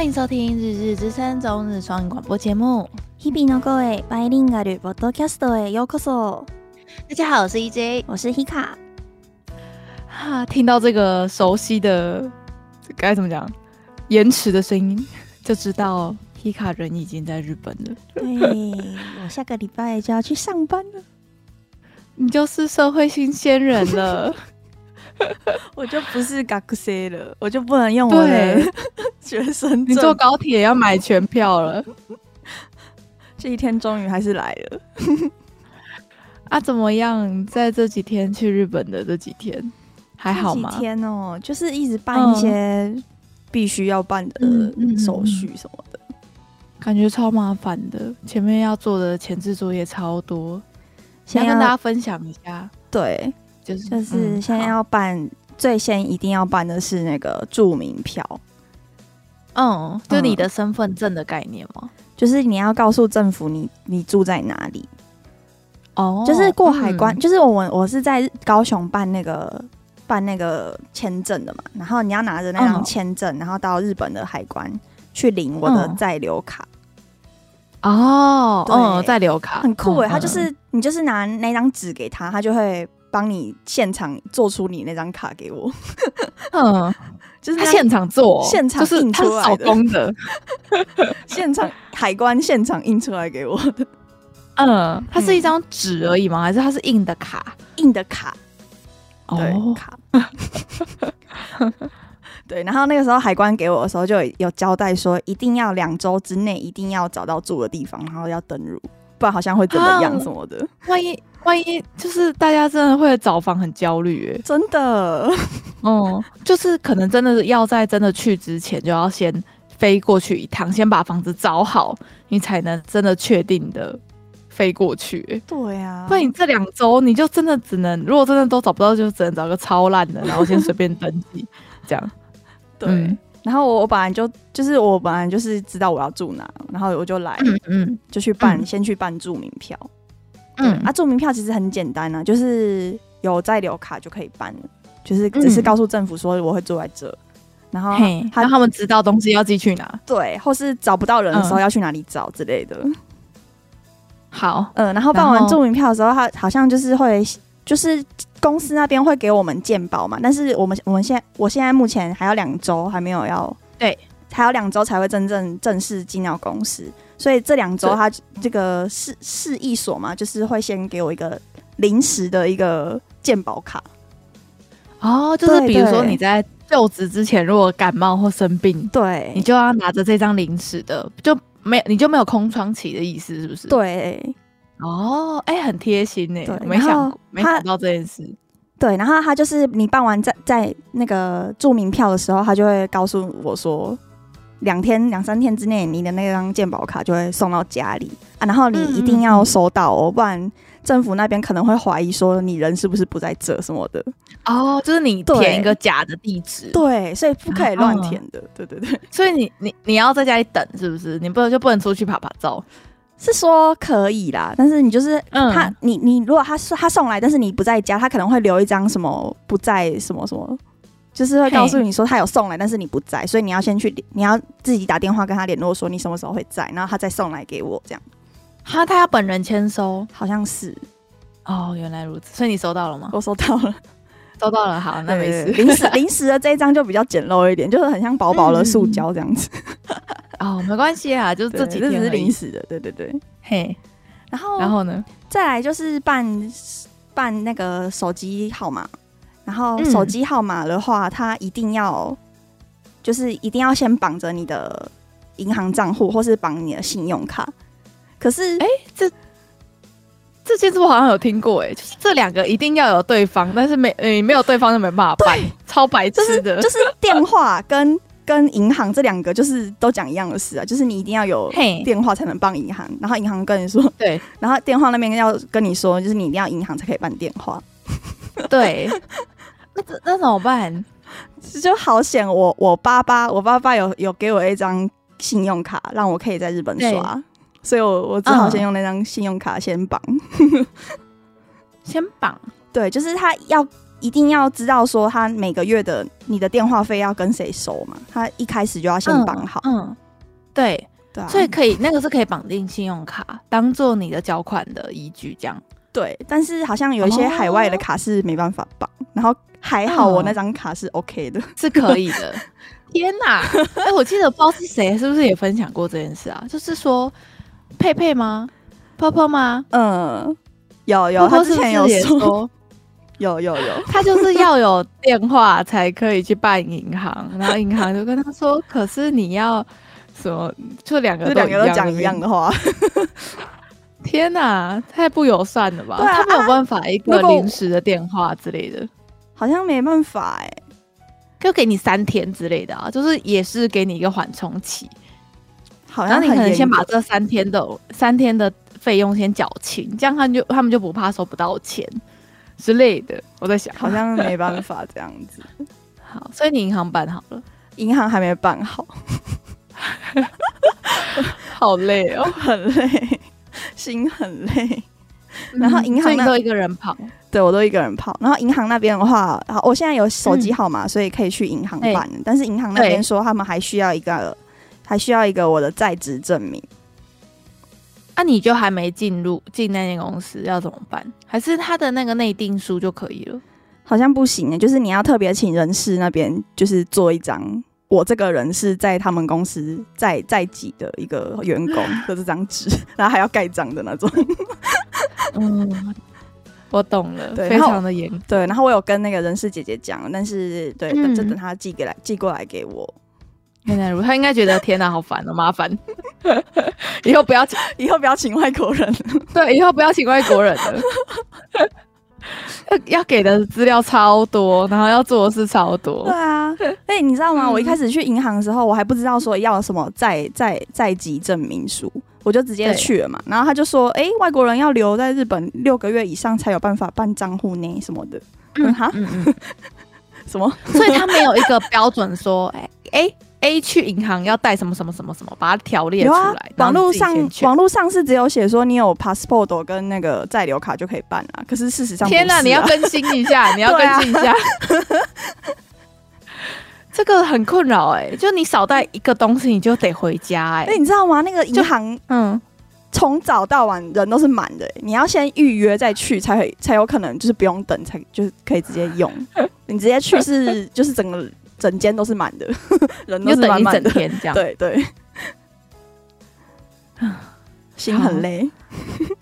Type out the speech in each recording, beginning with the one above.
欢迎收听《日日之声》中日双语广播节目。日々の声バイリンガルポッドキャストへようこそ。大家好，我是 EJ，我是 Hika。哈，听到这个熟悉的该怎么讲延迟的声音，就知道 Hika 人已经在日本了。对，我下个礼拜就要去上班了。你就是社会新鲜人了。 我就不是学生了，我就不能用我的 学生证。你坐高铁要买全票了，这一天终于还是来了。啊，怎么样？在这几天去日本的这几天还好吗？几天哦，就是一直办一些必须要办的手续什么的，嗯嗯嗯、感觉超麻烦的。前面要做的前置作业超多，先跟大家分享一下。对。就是就是，现在要办，嗯、最先一定要办的是那个住民票。嗯，就你的身份证的概念吗？就是你要告诉政府你你住在哪里。哦，就是过海关，嗯、就是我我是在高雄办那个办那个签证的嘛，然后你要拿着那张签证，然后到日本的海关去领我的在留卡。哦，嗯，在留卡很酷诶，他就是你就是拿那张纸给他，他就会。帮你现场做出你那张卡给我，嗯，就是他现场做，现场印出来的，手工的，现场海关现场印出来给我的，嗯，它是一张纸而已吗？还是它是印的卡？印的卡，对，哦，卡，对。然后那个时候海关给我的时候就有交代说，一定要两周之内一定要找到住的地方，然后要登入，不然好像会怎么样什么的，万一。万一就是大家真的会找房很焦虑哎，真的，哦，就是可能真的要在真的去之前就要先飞过去一趟，先把房子找好，你才能真的确定的飞过去。对呀，不然你这两周你就真的只能，如果真的都找不到，就只能找个超烂的，然后先随便登记这样。对，嗯、然后我本来就就是我本来就是知道我要住哪，然后我就来，嗯，嗯。就去办，嗯、先去办住民票。嗯，啊，住民票其实很简单啊，就是有在留卡就可以办，就是只是告诉政府说我会住在这，嗯、然后他让他们知道东西要寄去哪，对，或是找不到人的时候要去哪里找之类的。好，嗯，然后办完住民票的时候，他好像就是会，就是公司那边会给我们鉴保嘛，但是我们我们现在我现在目前还要两周还没有要，对，还有两周才会真正正式进到公司。所以这两周，他这个市市役所嘛，就是会先给我一个临时的一个健保卡。哦，就是比如说你在就职之前，如果感冒或生病，对，你就要拿着这张临时的，就没有你就没有空窗期的意思，是不是？对。哦，哎、欸，很贴心呢。没想没想到这件事。对，然后他就是你办完在在那个注名票的时候，他就会告诉我说。两天两三天之内，你的那张健保卡就会送到家里啊，然后你一定要收到哦，不然政府那边可能会怀疑说你人是不是不在这什么的哦，就是你填一个假的地址，对，所以不可以乱填的，对对对，所以你你你要在家里等是不是？你不能就不能出去拍拍照？是说可以啦，但是你就是他，你你如果他他送来，但是你不在家，他可能会留一张什么不在什么什么。就是会告诉你说他有送来，但是你不在，所以你要先去，你要自己打电话跟他联络，说你什么时候会在，然后他再送来给我这样。哈，他要本人签收，好像是。哦，原来如此，所以你收到了吗？我收到了，收到了。好，那没事。临时临时的这一张就比较简陋一点，就是很像薄薄的塑胶这样子。哦，没关系啊，就是这几天是临时的，对对对。嘿，然后然后呢？再来就是办办那个手机号码。然后手机号码的话，它一定要，就是一定要先绑着你的银行账户，或是绑你的信用卡。可是，哎，这这件事我好像有听过，哎，就是这两个一定要有对方，但是没，哎，没有对方就没办法办，超白痴的。就是电话跟跟银行这两个，就是都讲一样的事啊，就是你一定要有电话才能办银行，然后银行跟你说，对，然后电话那边要跟你说，就是你一定要银行才可以办电话。对，那那怎么办？就好险，我我爸爸，我爸爸有有给我一张信用卡，让我可以在日本刷，所以我我只好先用那张信用卡先绑，先绑。对，就是他要一定要知道说他每个月的你的电话费要跟谁收嘛，他一开始就要先绑好。嗯，嗯，对，对啊，所以可以那个是可以绑定信用卡，当做你的缴款的依据，这样。对，但是好像有一些海外的卡是没办法绑，哦、然后还好我那张卡是 OK 的，是可以的。天哪！哎、欸，我记得不知道是谁，是不是也分享过这件事啊？就是说，佩佩吗？泡泡吗？嗯，有有，他之前有说，有有有，他就是要有电话才可以去办银行，然后银行就跟他说，可是你要什么？就两个两个都讲一样的话。天哪，太不友善了吧？啊、他没有办法一个临时的电话之类的，好像没办法哎、欸。就给你三天之类的啊，就是也是给你一个缓冲期，好像你可能先把这三天的三天的费用先缴清，这样他们就他们就不怕收不到钱之类的。我在想，好像没办法这样子。好，所以你银行办好了，银行还没办好，好累哦，很累，心很累。然后银行那都一个人跑，对我都一个人跑。然后银行那边的话，好我现在有手机号码，嗯、所以可以去银行办。欸、但是银行那边说他们还需要一个，还需要一个我的在职证明。那、啊、你就还没进入进那间公司，要怎么办？还是他的那个内定书就可以了？好像不行，就是你要特别请人事那边，就是做一张。我这个人是在他们公司在在籍的一个员工的 这张纸，然后还要盖章的那种。嗯，我懂了，对，非常的严。对，然后我有跟那个人事姐姐讲，但是对，嗯、就等他寄给来寄过来给我。原来如此，他应该觉得天哪，好烦哦，麻烦。以后不要，以后不要请外国人。对，以后不要请外国人了。要给的资料超多，然后要做的事超多。对啊，哎、欸，你知道吗？我一开始去银行的时候，我还不知道说要什么在在在籍证明书，我就直接去了嘛。然后他就说，哎、欸，外国人要留在日本六个月以上才有办法办账户呢，什么的。嗯哈，嗯嗯，什么？所以他没有一个标准说，哎、欸、哎。A 去银行要带什么什么什么什么，把它条列出来。啊、网络上网络上是只有写说你有 passport 跟那个在留卡就可以办啊，可是事实上、啊，天哪，你要更新一下，你要 更新一下。啊、这个很困扰哎，就你少带一个东西，你就得回家哎。哎，你知道吗？那个银行，嗯，从早到晚人都是满的，你要先预约再去，才会才有可能就是不用等，才就是可以直接用。你直接去是就是整个。整间都是满的，人都是满满的，整天这样。对对，心很累。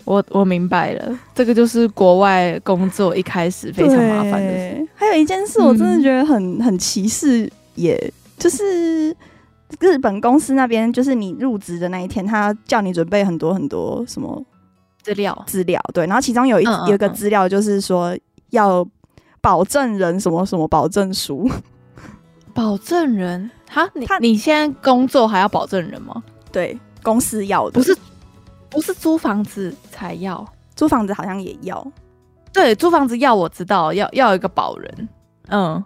我我明白了，这个就是国外工作一开始非常麻烦的事。还有一件事，我真的觉得很、嗯、很歧视，也就是日本公司那边，就是你入职的那一天，他叫你准备很多很多什么资料资料。对，然后其中有一嗯嗯嗯有一个资料，就是说要保证人什么什么保证书。保证人？哈，你他你现在工作还要保证人吗？对，公司要的，不是不是租房子才要，租房子好像也要。对，租房子要我知道，要要有一个保人。嗯，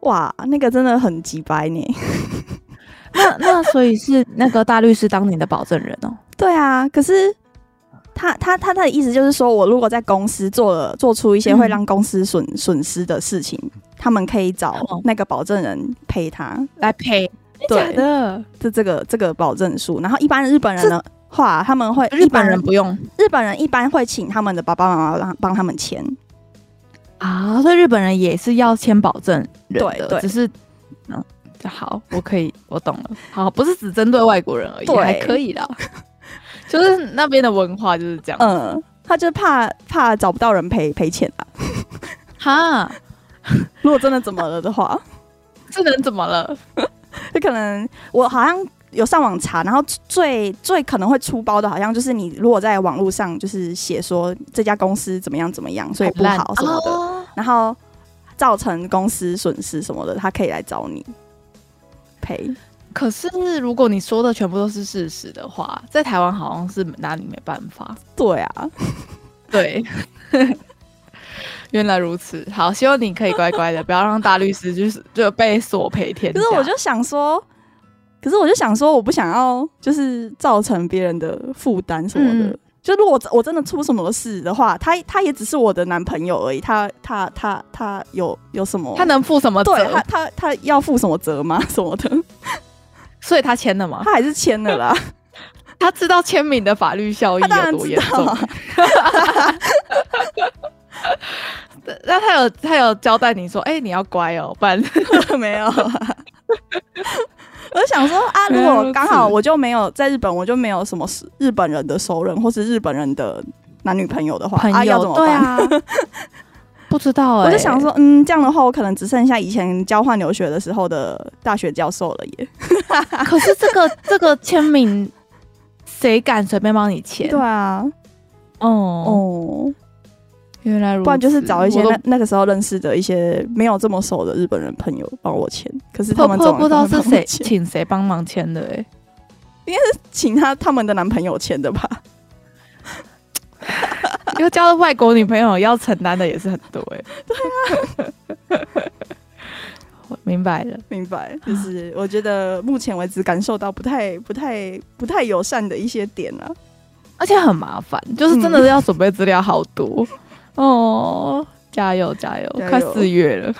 哇，那个真的很机掰呢。那那所以是那个大律师当你的保证人哦？对啊，可是他他他他的意思就是说，我如果在公司做了做出一些会让公司损损失的事情。他们可以找那个保证人陪他。来赔，对。的，是这个这个保证书。然后一般日本人的话，他们会日本人不用，日本人一般会请他们的爸爸妈妈让帮他们签。啊，所以日本人也是要签保证人的，对，只是嗯，好，我可以，我懂了，好，不是只针对外国人而已，还可以的，就是那边的文化就是这样，嗯，他就怕怕找不到人赔赔钱啊，哈。如果真的怎么了的话，这能怎么了？就可能我好像有上网查，然后最最可能会出包的，好像就是你如果在网络上就是写说这家公司怎么样怎么样，所以不好什么的，哦、然后造成公司损失什么的，他可以来找你赔。可是如果你说的全部都是事实的话，在台湾好像是拿你没办法。对啊，对。原来如此，好，希望你可以乖乖的，不要让大律师就是就被索赔天。可是我就想说，可是我就想说，我不想要就是造成别人的负担什么的，嗯、就如果我真的出什么事的话，他他也只是我的男朋友而已。他他他他有有什么？他能负什么责？对他他他要负什么责吗？什么的？所以他签了吗？他还是签了啦。他知道签名的法律效益有多严重。那他有他有交代你说，哎、欸，你要乖哦，不然 没有。我就想说啊，如果刚好我就没有在日本，我就没有什么日本人的熟人或是日本人的男女朋友的话，啊，要怎么办？啊、不知道哎、欸。我就想说，嗯，这样的话，我可能只剩下以前交换留学的时候的大学教授了耶。可是这个这个签名，谁敢随便帮你签？对啊，哦哦。原来如此，不然就是找一些那那个时候认识的一些没有这么熟的日本人朋友帮我签。可是他们总不知道是谁请谁帮忙签的哎、欸，应该是请他他们的男朋友签的吧？因为交了外国女朋友要承担的也是很多哎、欸。对啊，我明白了，明白。就是我觉得目前为止感受到不太、不太、不太友善的一些点啊，而且很麻烦，就是真的是要准备资料好多。嗯哦，加油加油！快四月了，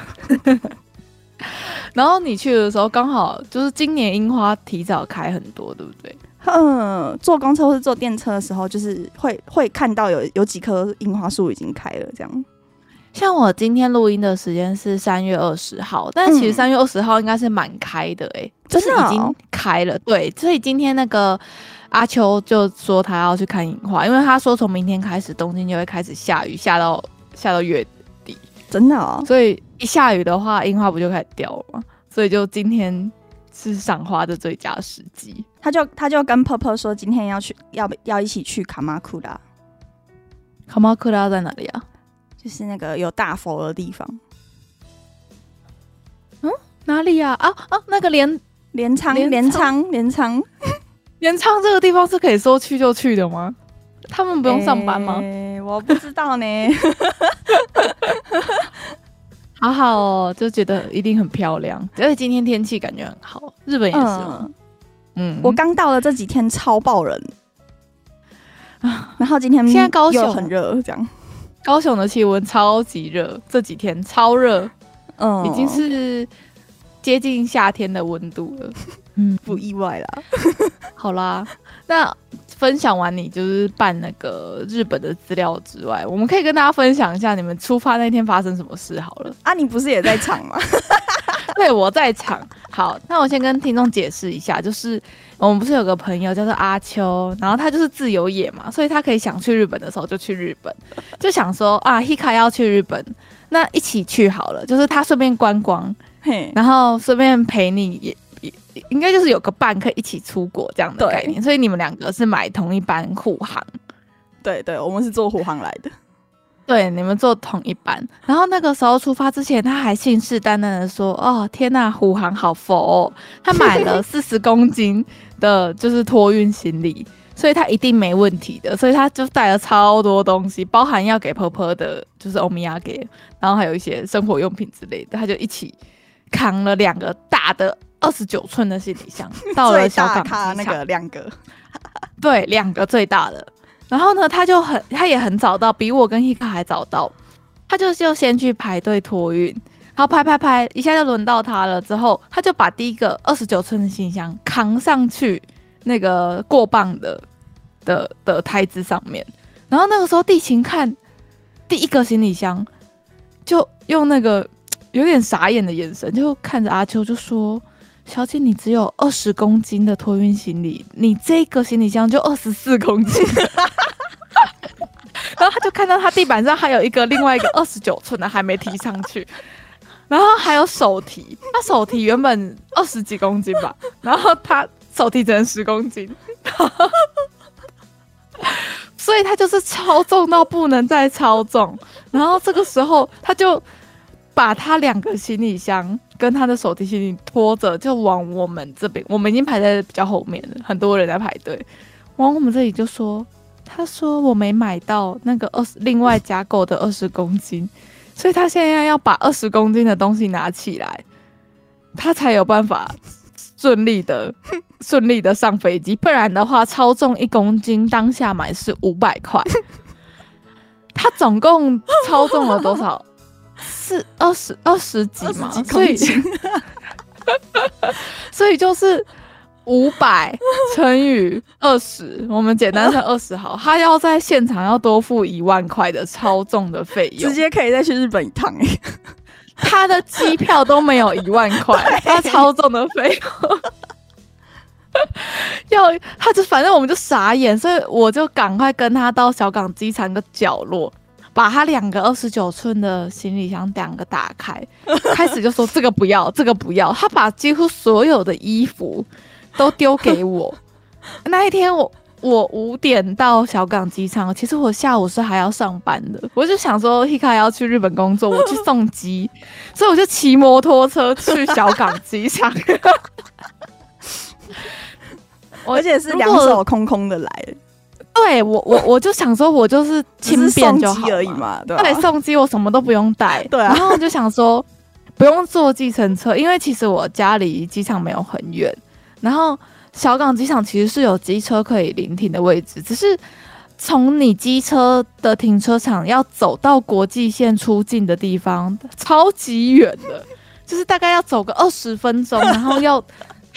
然后你去的时候刚好就是今年樱花提早开很多，对不对？嗯，坐公车或是坐电车的时候，就是会会看到有有几棵樱花树已经开了。这样，像我今天录音的时间是三月二十号，但其实三月二十号应该是满开的、欸，哎、嗯，就是已经开了。对，所以今天那个。阿秋就说他要去看樱花，因为他说从明天开始东京就会开始下雨，下到下到月底，真的哦。所以一下雨的话，樱花不就开始掉了吗？所以就今天是赏花的最佳时机。他就他就跟婆婆说，今天要去，要要一起去卡马库拉。卡马库拉在哪里啊？就是那个有大佛的地方。嗯，哪里呀？啊？啊啊，那个镰镰仓镰仓镰仓。镰仓这个地方是可以说去就去的吗？他们不用上班吗？欸、我不知道呢。好好哦，就觉得一定很漂亮，而且今天天气感觉很好。日本也是？嗯，嗯我刚到了这几天超爆人啊，然后今天现在高雄很热，这样高雄的气温超级热，这几天超热，嗯，已经是接近夏天的温度了。嗯，不意外啦。好啦，那分享完你就是办那个日本的资料之外，我们可以跟大家分享一下你们出发那天发生什么事好了。啊，你不是也在场吗？对，我在场。好，那我先跟听众解释一下，就是我们不是有个朋友叫做阿秋，然后他就是自由野嘛，所以他可以想去日本的时候就去日本，就想说啊，Hika 要去日本，那一起去好了，就是他顺便观光，嘿，然后顺便陪你也。应该就是有个伴可以一起出国这样的概念，所以你们两个是买同一班护航，对对，我们是坐护航来的，对，你们坐同一班。然后那个时候出发之前，他还信誓旦旦的说：“哦，天呐，护航好佛哦，他买了 四十公斤的，就是托运行李，所以他一定没问题的。所以他就带了超多东西，包含要给婆婆的，就是欧米亚给，然后还有一些生活用品之类的，他就一起扛了两个大的。”二十九寸的行李箱 到了小港机，那个两个，对，两个最大的。然后呢，他就很，他也很早到，比我跟 Hika 还早到。他就就先去排队托运，然后拍拍拍，一下就轮到他了。之后他就把第一个二十九寸的行李箱扛上去那个过磅的的的台子上面。然后那个时候地勤看第一个行李箱，就用那个有点傻眼的眼神，就看着阿秋就说。小姐，你只有二十公斤的托运行李，你这个行李箱就二十四公斤。然后他就看到他地板上还有一个另外一个二十九寸的还没提上去，然后还有手提，他手提原本二十几公斤吧，然后他手提只能十公斤，所以他就是超重到不能再超重。然后这个时候他就把他两个行李箱。跟他的手提行李拖着，就往我们这边，我们已经排在比较后面了，很多人在排队。往我们这里就说，他说我没买到那个二十，另外加购的二十公斤，所以他现在要把二十公斤的东西拿起来，他才有办法顺利的 顺利的上飞机，不然的话，超重一公斤当下买是五百块。他总共超重了多少？是二十二十几吗？几所以 所以就是五百乘以二十，我们简单算二十好。他要在现场要多付一万块的超重的费用，直接可以再去日本一趟哎。他的机票都没有一万块，他超重的费用。要他就反正我们就傻眼，所以我就赶快跟他到小港机场的角落，把他两个二十九寸的行李箱两个打开，开始就说这个不要，这个不要。他把几乎所有的衣服都丢给我。那一天我我五点到小港机场，其实我下午是还要上班的。我就想说，Hika 要去日本工作，我去送机，所以我就骑摩托车去小港机场。而且是两手空空的来，对我我我就想说，我就是轻便就好而已嘛，对，对，送机我什么都不用带，对啊，然后我就想说不用坐计程车，因为其实我家离机场没有很远，然后小港机场其实是有机车可以临停的位置，只是从你机车的停车场要走到国际线出境的地方超级远的，就是大概要走个二十分钟，然后要。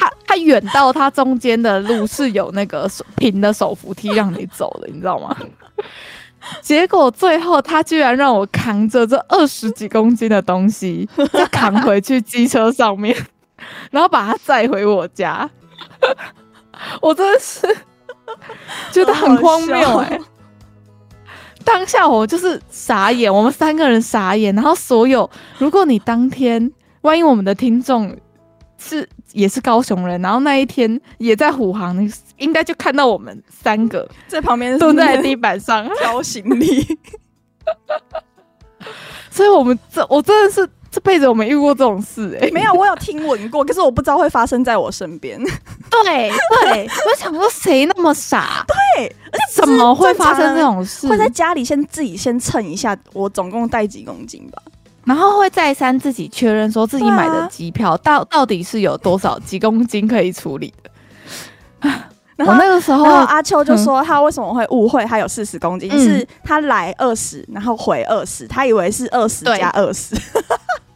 他他远到他中间的路是有那个平的手扶梯让你走的，你知道吗？结果最后他居然让我扛着这二十几公斤的东西，再扛回去机车上面，然后把它载回我家。我真的是觉得很荒谬哎！当下我就是傻眼，我们三个人傻眼，然后所有如果你当天万一我们的听众是。也是高雄人，然后那一天也在虎航，应该就看到我们三个在旁边蹲在地板上挑行李，所以我们这我真的是这辈子我没遇过这种事哎、欸，没有，我有听闻过，可是我不知道会发生在我身边。对对，我想说谁那么傻？对，而且怎么会发生这种事？会在家里先自己先称一下，我总共带几公斤吧。然后会再三自己确认，说自己买的机票到到底是有多少几公斤可以处理的。然后那个时候，阿秋就说他为什么会误会他有四十公斤，嗯、是他来二十，然后回二十，他以为是二十加二十。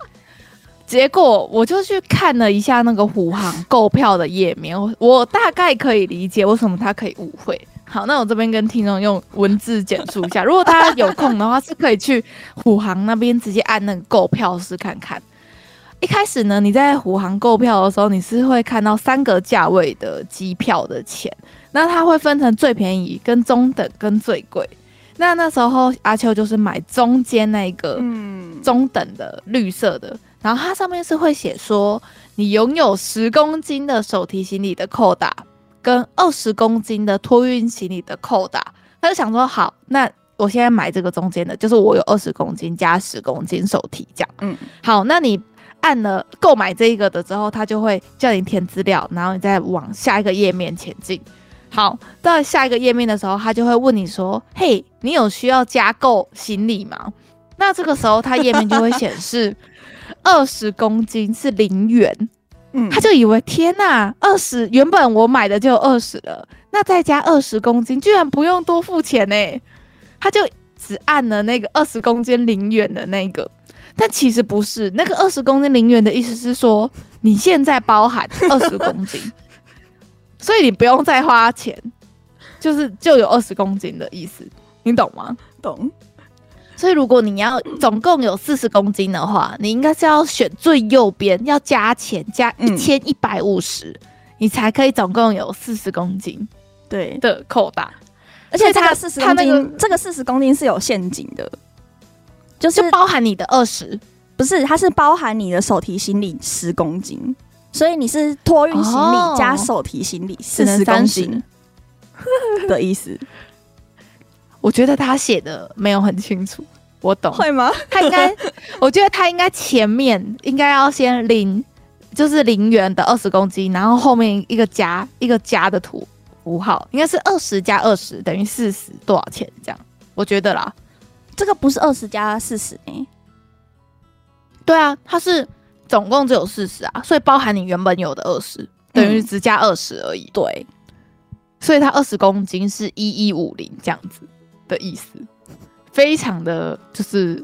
结果我就去看了一下那个虎航购票的页面，我大概可以理解为什么他可以误会。好，那我这边跟听众用文字简述一下。如果大家有空的话，是可以去虎航那边直接按那个购票试看看。一开始呢，你在虎航购票的时候，你是会看到三个价位的机票的钱，那它会分成最便宜、跟中等、跟最贵。那那时候阿秋就是买中间那个，嗯，中等的绿色的，然后它上面是会写说你拥有十公斤的手提行李的扣打。跟二十公斤的托运行李的扣打，他就想说好，那我现在买这个中间的，就是我有二十公斤加十公斤手提这样。嗯，好，那你按了购买这一个的之后，他就会叫你填资料，然后你再往下一个页面前进。好，到下一个页面的时候，他就会问你说：“嘿，你有需要加购行李吗？”那这个时候，他页面就会显示 二十公斤是零元。他就以为天呐，二十原本我买的就二十了，那再加二十公斤，居然不用多付钱呢？他就只按了那个二十公斤零元的那个，但其实不是，那个二十公斤零元的意思是说你现在包含二十公斤，所以你不用再花钱，就是就有二十公斤的意思，你懂吗？懂。所以，如果你要总共有四十公斤的话，你应该是要选最右边，要加钱加一千一百五十，你才可以总共有四十公斤对。的扣打。而且它四十公斤，那个、这个四十公斤是有陷阱的，就是就包含你的二十，不是，它是包含你的手提行李十公斤，所以你是托运行李加手提行李四十公斤的意思。我觉得他写的没有很清楚，我懂会吗？他应该，我觉得他应该前面应该要先零，就是零元的二十公斤，然后后面一个加一个加的图符号，应该是二十加二十等于四十多少钱这样？我觉得啦，这个不是二十加四十诶，对啊，它是总共只有四十啊，所以包含你原本有的二十等于只加二十而已。对，所以它二十公斤是一一五零这样子的意思，非常的就是，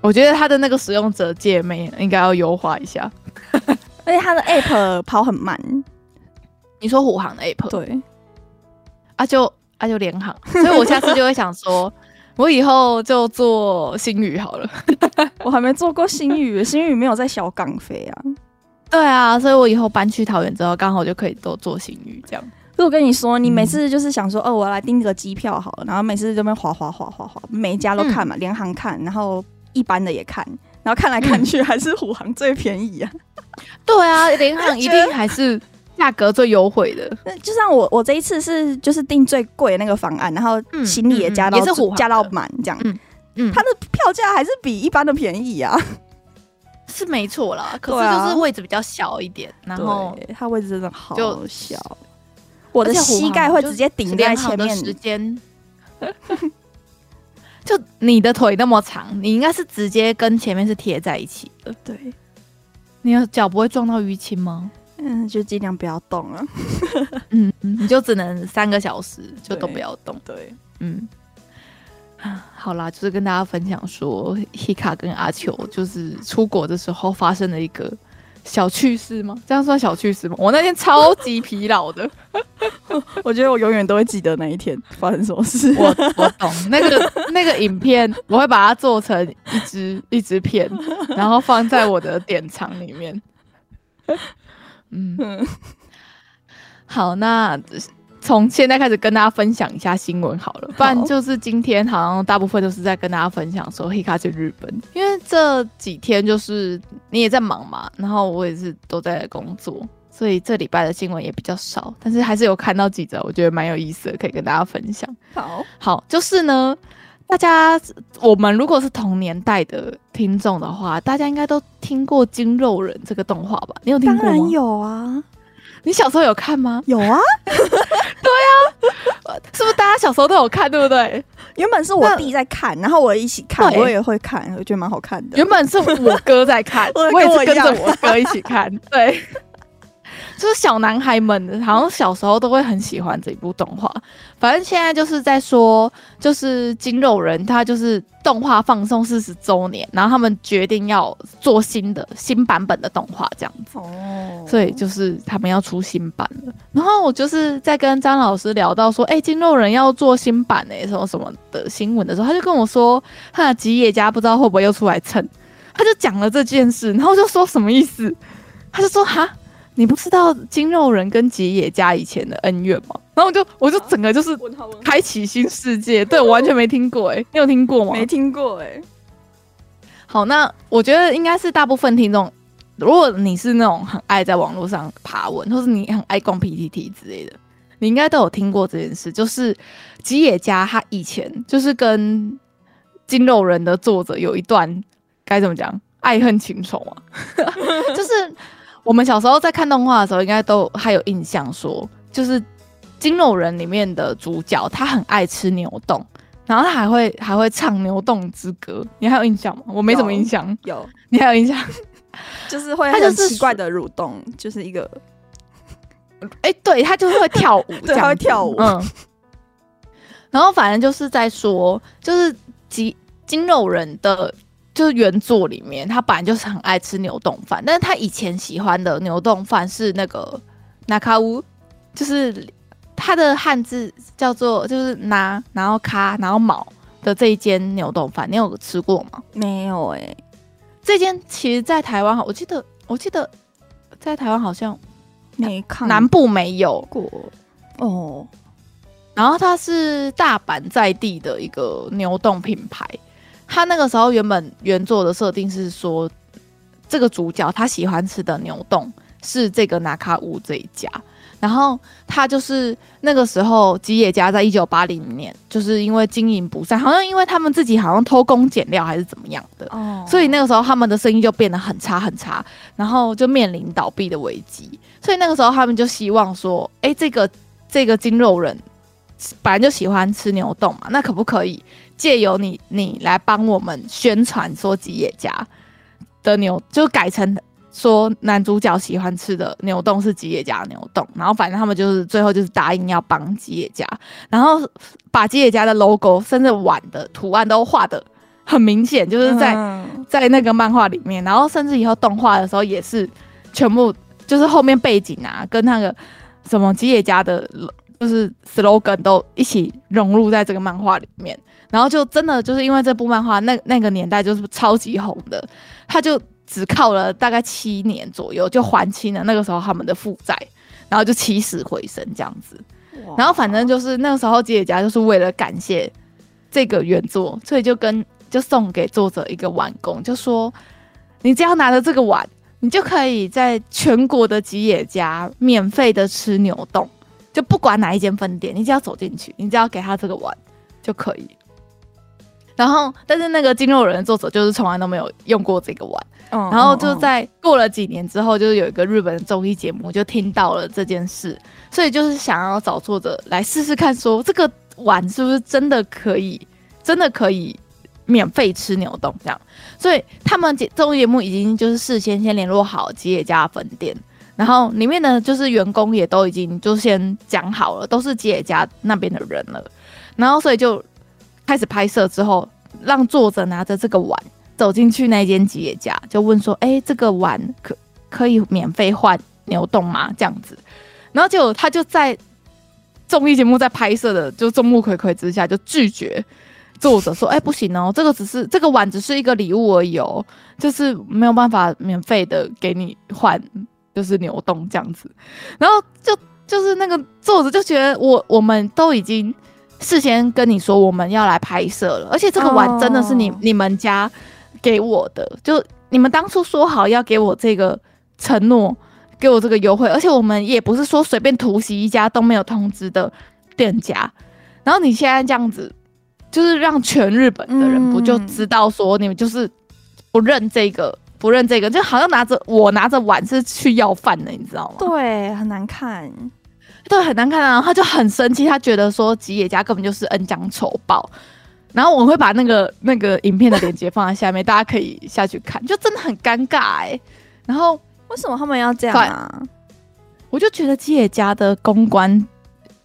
我觉得它的那个使用者界面应该要优化一下，而且它的 app 跑很慢。你说虎航的 app？对，啊就啊就联航，所以我下次就会想说。我以后就做星宇好了，我还没做过星宇，星宇没有在小港飞啊。对啊，所以我以后搬去桃园之后，刚好就可以都做星宇这样。我跟你说，你每次就是想说，嗯、哦，我要来订个机票好了，然后每次这边划划划划划，每一家都看嘛，联、嗯、航看，然后一般的也看，然后看来看去还是虎航最便宜啊。对啊，联航 一定还是。价格最优惠的，那就像我我这一次是就是订最贵的那个方案，然后行李也加到、嗯嗯、也是加到满这样，嗯嗯，它的票价还是比一般的便宜啊，是没错啦，可是就是位置比较小一点，啊、然后它位置真的好小，我的膝盖会直接顶在前面，时间，就你的腿那么长，你应该是直接跟前面是贴在一起的，对，你的脚不会撞到淤青吗？嗯，就尽量不要动了。嗯，你就只能三个小时，就都不要动。对，嗯，好啦，就是跟大家分享说，Hika 跟阿球就是出国的时候发生了一个小趣事吗？这样算小趣事吗？我那天超级疲劳的，我觉得我永远都会记得那一天发生什么事。我我懂那个那个影片，我会把它做成一支一支片，然后放在我的典藏里面。嗯，好，那从现在开始跟大家分享一下新闻好了，不然就是今天好像大部分都是在跟大家分享说 Hika 去日本，因为这几天就是你也在忙嘛，然后我也是都在工作，所以这礼拜的新闻也比较少，但是还是有看到几则，我觉得蛮有意思的，可以跟大家分享。好，好，就是呢。大家，我们如果是同年代的听众的话，大家应该都听过《筋肉人》这个动画吧？你有听过吗？当然有啊！你小时候有看吗？有啊！对啊，是不是大家小时候都有看？对不对？原本是我弟在看，然后我一起看，我也会看，我觉得蛮好看的。原本是我哥在看，我也是跟着我哥一起看，对。就是小男孩们好像小时候都会很喜欢这一部动画。反正现在就是在说，就是金肉人他就是动画放送四十周年，然后他们决定要做新的新版本的动画这样子。哦，所以就是他们要出新版了。然后我就是在跟张老师聊到说，哎、欸，筋肉人要做新版哎、欸，什么什么的新闻的时候，他就跟我说，哈，吉野家不知道会不会又出来蹭，他就讲了这件事，然后就说什么意思？他就说哈。你不知道金肉人跟吉野家以前的恩怨吗？然后我就我就整个就是开启新世界，对，我完全没听过哎、欸，你有听过吗？没听过哎、欸。好，那我觉得应该是大部分听众，如果你是那种很爱在网络上爬文，或是你很爱逛 PTT 之类的，你应该都有听过这件事。就是吉野家他以前就是跟金肉人的作者有一段该怎么讲爱恨情仇啊，就是。我们小时候在看动画的时候，应该都还有印象说，说就是《金肉人》里面的主角，他很爱吃牛丼，然后他还会还会唱牛丼之歌。你还有印象吗？我没什么印象。有，你还有印象？就是会很奇怪的蠕动，就是一个，哎、欸，对他就是会跳舞，对，他会跳舞。嗯。然后反正就是在说，就是筋筋肉人的。就是原作里面，他本来就是很爱吃牛丼饭，但是他以前喜欢的牛丼饭是那个那卡乌，就是他的汉字叫做就是拿，然后卡，然后卯的这一间牛丼饭，你有吃过吗？没有哎、欸，这间其实，在台湾，我记得我记得在台湾好像没看，南部没有过哦。然后它是大阪在地的一个牛丼品牌。他那个时候原本原作的设定是说，这个主角他喜欢吃的牛洞是这个拿卡屋这一家，然后他就是那个时候吉野家在一九八零年就是因为经营不善，好像因为他们自己好像偷工减料还是怎么样的，哦，所以那个时候他们的生意就变得很差很差，然后就面临倒闭的危机，所以那个时候他们就希望说，哎，这个这个筋肉人本来就喜欢吃牛丼嘛，那可不可以？借由你，你来帮我们宣传说吉野家的牛就改成说男主角喜欢吃的牛丼是吉野家的牛丼，然后反正他们就是最后就是答应要帮吉野家，然后把吉野家的 logo 甚至碗的图案都画的很明显，就是在、嗯、在那个漫画里面，然后甚至以后动画的时候也是全部就是后面背景啊跟那个什么吉野家的，就是 slogan 都一起融入在这个漫画里面，然后就真的就是因为这部漫画那那个年代就是超级红的，他就。只靠了大概七年左右就还清了那个时候他们的负债，然后就起死回生这样子。然后反正就是那个时候吉野家就是为了感谢这个原作，所以就跟就送给作者一个碗工，就说你只要拿着这个碗，你就可以在全国的吉野家免费的吃牛丼，就不管哪一间分店，你只要走进去，你只要给他这个碗就可以。然后，但是那个筋肉人的作者就是从来都没有用过这个碗。嗯然后就在过了几年之后，就是有一个日本的综艺节目就听到了这件事，所以就是想要找作者来试试看，说这个碗是不是真的可以，真的可以免费吃牛洞这样。所以他们节综艺节目已经就是事先先联络好吉野家分店，然后里面的就是员工也都已经就先讲好了，都是吉野家那边的人了。然后所以就开始拍摄之后，让作者拿着这个碗。走进去那间吉野家，就问说：“哎、欸，这个碗可可以免费换牛丼吗？”这样子，然后结果他就在综艺节目在拍摄的就众目睽睽之下，就拒绝作者说：“哎、不行哦，这个只是这个碗只是一个礼物而已哦，就是没有办法免费的给你换，就是扭动这样子。”然后就就是那个作者就觉得我我们都已经事先跟你说我们要来拍摄了，而且这个碗真的是你、oh. 你们家。给我的，就你们当初说好要给我这个承诺，给我这个优惠，而且我们也不是说随便突袭一家都没有通知的店家，然后你现在这样子，就是让全日本的人不就知道说你们就是不认这个，不认这个，就好像拿着我拿着碗是去要饭的，你知道吗？对，很难看，对，很难看啊！他就很生气，他觉得说吉野家根本就是恩将仇报。然后我会把那个那个影片的链接放在下面，大家可以下去看，就真的很尴尬哎、欸。然后为什么他们要这样啊？我就觉得吉野家的公关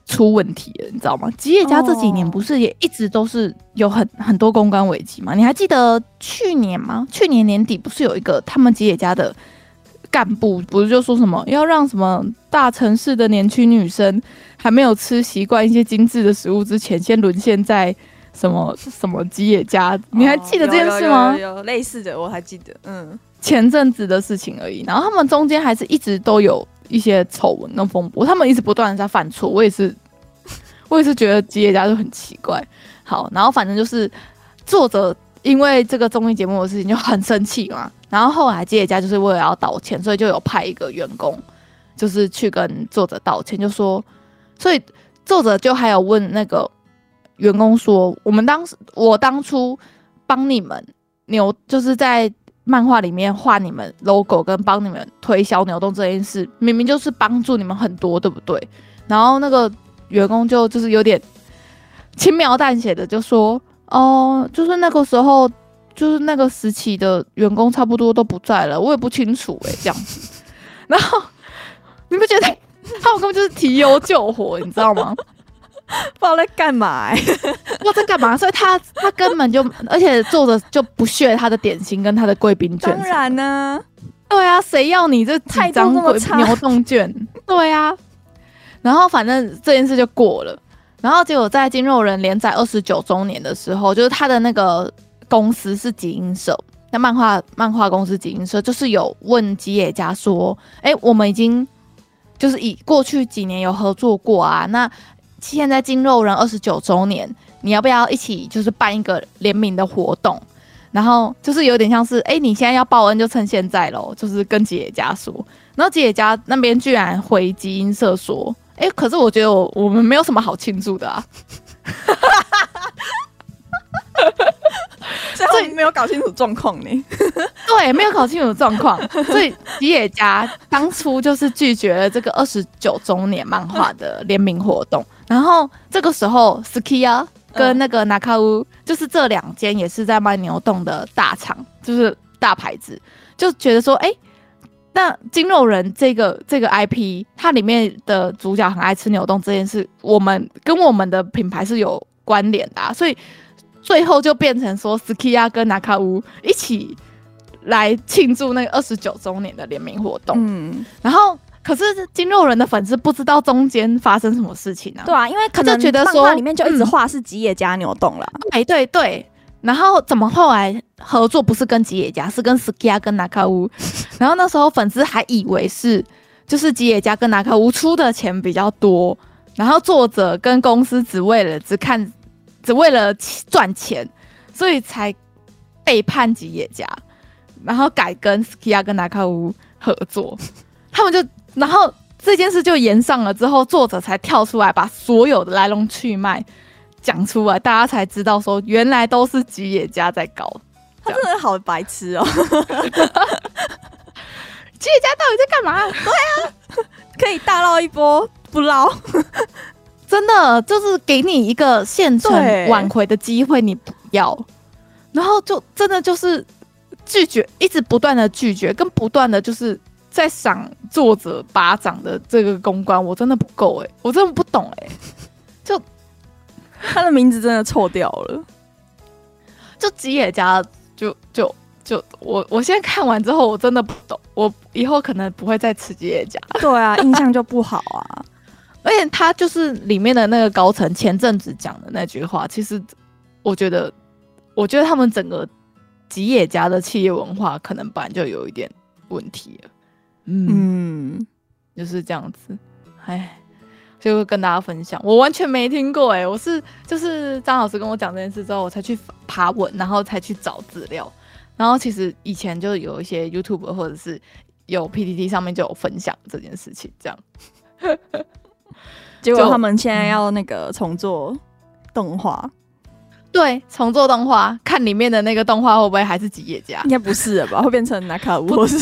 出问题了，你知道吗？吉野家这几年不是也一直都是有很很多公关危机吗？你还记得去年吗？去年年底不是有一个他们吉野家的干部不是就说什么要让什么大城市的年轻女生还没有吃习惯一些精致的食物之前，先沦陷在。什么什么吉野家，你还记得这件事吗？哦、有，有，有，有类似的，我还记得。嗯，前阵子的事情而已。然后他们中间还是一直都有一些丑闻跟风波，他们一直不断的在犯错。我也是，我也是觉得吉野家就很奇怪。好，然后反正就是作者因为这个综艺节目的事情就很生气嘛。然后后来吉野家就是为了要道歉，所以就有派一个员工，就是去跟作者道歉，就说，所以作者就还有问那个。员工说：“我们当时，我当初帮你们牛，就是在漫画里面画你们 logo 跟帮你们推销牛丼这件事，明明就是帮助你们很多，对不对？”然后那个员工就就是有点轻描淡写的就说：“哦，就是那个时候，就是那个时期的员工差不多都不在了，我也不清楚诶、这样子。”然后你不觉得他们根本就是提油救火，你知道吗？不知道在干嘛、欸，不知道在干嘛，所以他他根本就，而且做着就不屑他的点心跟他的贵宾券。当然呢，对啊，谁要你这几张牛动券？对啊，然后反正这件事就过了，然后结果在金肉人连载二十九周年的时候，就是他的那个公司是集英社，那漫画漫画公司集英社就是有问吉野家说，哎、欸，我们已经就是以过去几年有合作过啊，那。现在金肉人二十九周年，你要不要一起就是办一个联名的活动？然后就是有点像是，哎、欸，你现在要报恩就趁现在喽，就是跟吉野家说。然后吉野家那边居然回基因社说，可是我觉得我我们没有什么好庆祝的啊。所以没有搞清楚状况呢。对，没有搞清楚状况，所以吉野家当初就是拒绝了这个二十九周年漫画的联名活动。然后这个时候，Sukiya 跟那个 Nakaou 就是这两间也是在卖牛洞的大厂，就是大牌子，就觉得说，哎，那金肉人这个这个 IP，它里面的主角很爱吃牛洞这件事，我们跟我们的品牌是有关联的，啊，所以最后就变成说，Sukiya 跟 Naka 一起来庆祝那个二十九周年的联名活动。嗯，然后可是金肉人的粉丝不知道中间发生什么事情啊？对啊，因为可能觉得说里面就一直画是吉野家牛丼了。哎、嗯，对对。然后怎么后来合作不是跟吉野家，是跟 Sukiya 跟 Naka 然后那时候粉丝还以为是就是吉野家跟 Naka 出的钱比较多，然后作者跟公司只为了只看只为了赚钱，所以才背叛吉野家，然后改跟 Sukiya 跟 Naka 合作。他们就然后这件事就延上了之后，作者才跳出来把所有的来龙去脉。讲出来，大家才知道说原来都是吉野家在搞，他真的好白痴哦！吉野家到底在干嘛？对啊，可以大捞一波不捞，真的就是给你一个现存挽回的机会，你不要，然后就真的就是拒绝，一直不断的拒绝，跟不断的就是在赏作者巴掌的这个公关，我真的不够哎，我真的不懂哎，就。他的名字真的臭掉了，就吉野家，就就就我我现在看完之后，我真的不懂，我以后可能不会再吃吉野家。对啊，印象就不好啊。而且他就是里面的那个高层前阵子讲的那句话，其实我觉得，我觉得他们整个吉野家的企业文化可能本来就有一点问题了。嗯，嗯就是这样子，哎。就会跟大家分享，我完全没听过哎、欸，我是就是张老师跟我讲这件事之后，我才去爬文，然后才去找资料，然后其实以前就有一些 YouTube 或者是有 PPT 上面就有分享这件事情，这样，结果他们现在要那个重做动画，对，重做动画，看里面的那个动画会不会还是吉野家？应该不是了吧？会变成 Naka 或是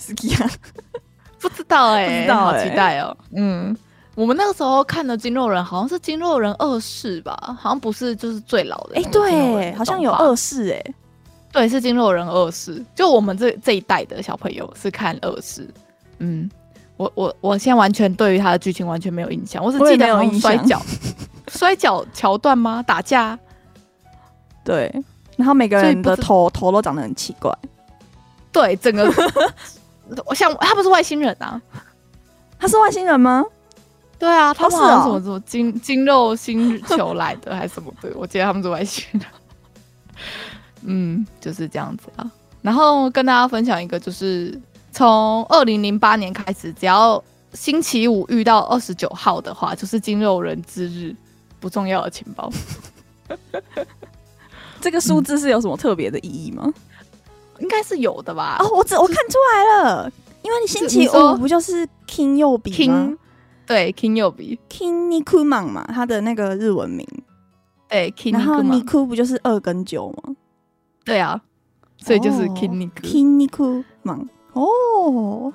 Sukiya？不知道哎、欸，不知道、欸，好期待哦、喔，嗯。我们那个时候看的金肉人好像是《金肉人二世》吧，好像不是就是最老的。哎、欸，对，好像有二世哎，对，是《金肉人二世》。就我们这这一代的小朋友是看二世。嗯，我我我现在完全对于他的剧情完全没有印象，我只记得有摔跤，摔跤桥段吗？打架？对，然后每个人的头头都长得很奇怪。对，整个 我像他不是外星人啊？他是外星人吗？对啊，他们好像什么什么金金肉星球来的 还是什么？的，我记得他们是外星人。嗯，就是这样子啊。然后跟大家分享一个，就是从二零零八年开始，只要星期五遇到二十九号的话，就是金肉人之日，不重要的情报。这个数字是有什么特别的意义吗？应该是有的吧。哦，我只我看出来了，因为你星期五不就是 King 曜日吗？对，King 曜日，Kinnikuman 嘛，他的那个日文名。对，Kinnikuman，然后 Niku 不就是二跟九吗？对啊，所以就是 Kinniku。Kinnikuman。哦，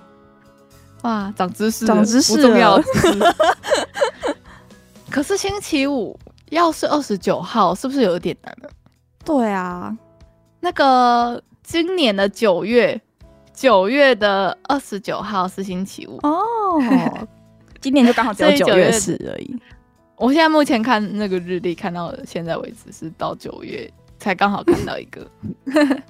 哇，长知识，长知识不重要。可是星期五要是二十九号，是不是有点难了？对啊，那个今年的九月，九月的二十九号是星期五哦。今年就刚好只有 九月四而已。我现在目前看那个日历，看到现在为止是到九月才刚好看到一个。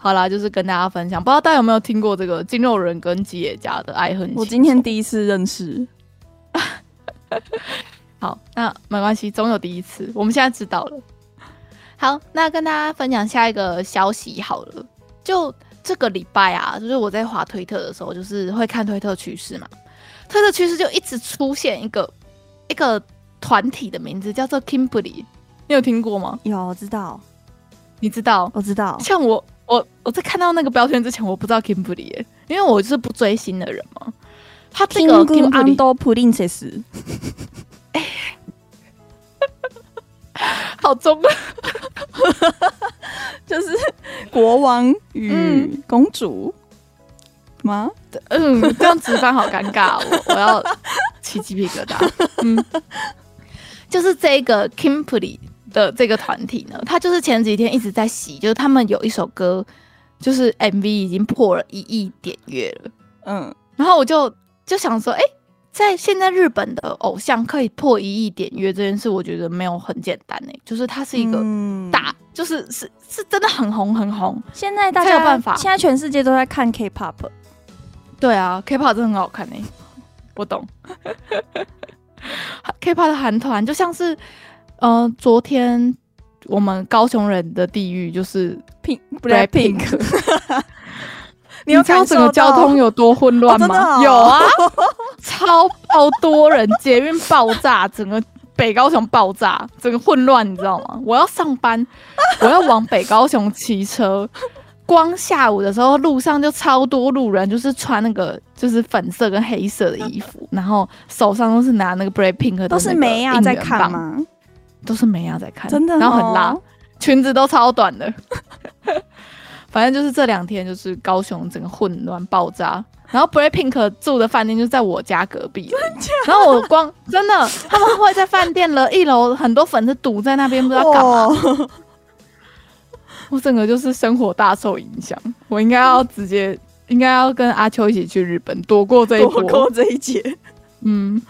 好啦，就是跟大家分享，不知道大家有没有听过这个金肉人跟吉野家的爱恨？我今天第一次认识。好，那没关系，总有第一次。我们现在知道了。好，那跟大家分享下一个消息好了。就这个礼拜啊，就是我在滑推特的时候，就是会看推特趋势嘛。推特趋势就一直出现一个一个团体的名字叫做 Kimberly，你有听过吗？有，我知道。你知道？我知道。像我，我我在看到那个标签之前，我不知道 Kimberly，耶，因为我就是不追星的人嘛。他这个 Kimply Princess，哎，好中啊！就是国王与公主。嗯吗？嗯，这样直翻好尴尬，我我要起鸡皮疙瘩。嗯，就是这个 Kimply 的这个团体呢，他就是前几天一直在洗，就是他们有一首歌就是 MV 已经破了一亿点阅了。嗯，然后我就就想说，哎、欸，在现在日本的偶像可以破一亿点阅这件事，我觉得没有很简单哎，就是它是一个大，嗯、就是是是真的很红很红。现在大家有办法，现在全世界都在看 K-pop。对啊，K-pop 真的很好看哎，我懂。K-pop 的韩团就像是，呃，昨天我们高雄人的地狱就是 Pink Blackpink。你有知道整个交通有多混乱吗？哦哦、有啊，超爆多人，捷运爆炸，整个北高雄爆炸，整个混乱，你知道吗？我要上班，我要往北高雄骑车，光下午的时候路上就超多路人，就是穿那个就是粉色跟黑色的衣服，然后手上都是拿那个 BLACKPINK 的，都是梅亚在看吗？都是梅亚在看，真的、哦，然后很辣，裙子都超短的。反正就是这两天，就是高雄整个混乱爆炸。然后 BLACKPINK 住的饭店就在我家隔壁，然后我光真的他们会在饭店的一楼，很多粉丝堵在那边，不知道干嘛。我整个就是生活大受影响。我应该要直接，应该要跟阿秋一起去日本，躲过这一躲过这一劫。嗯。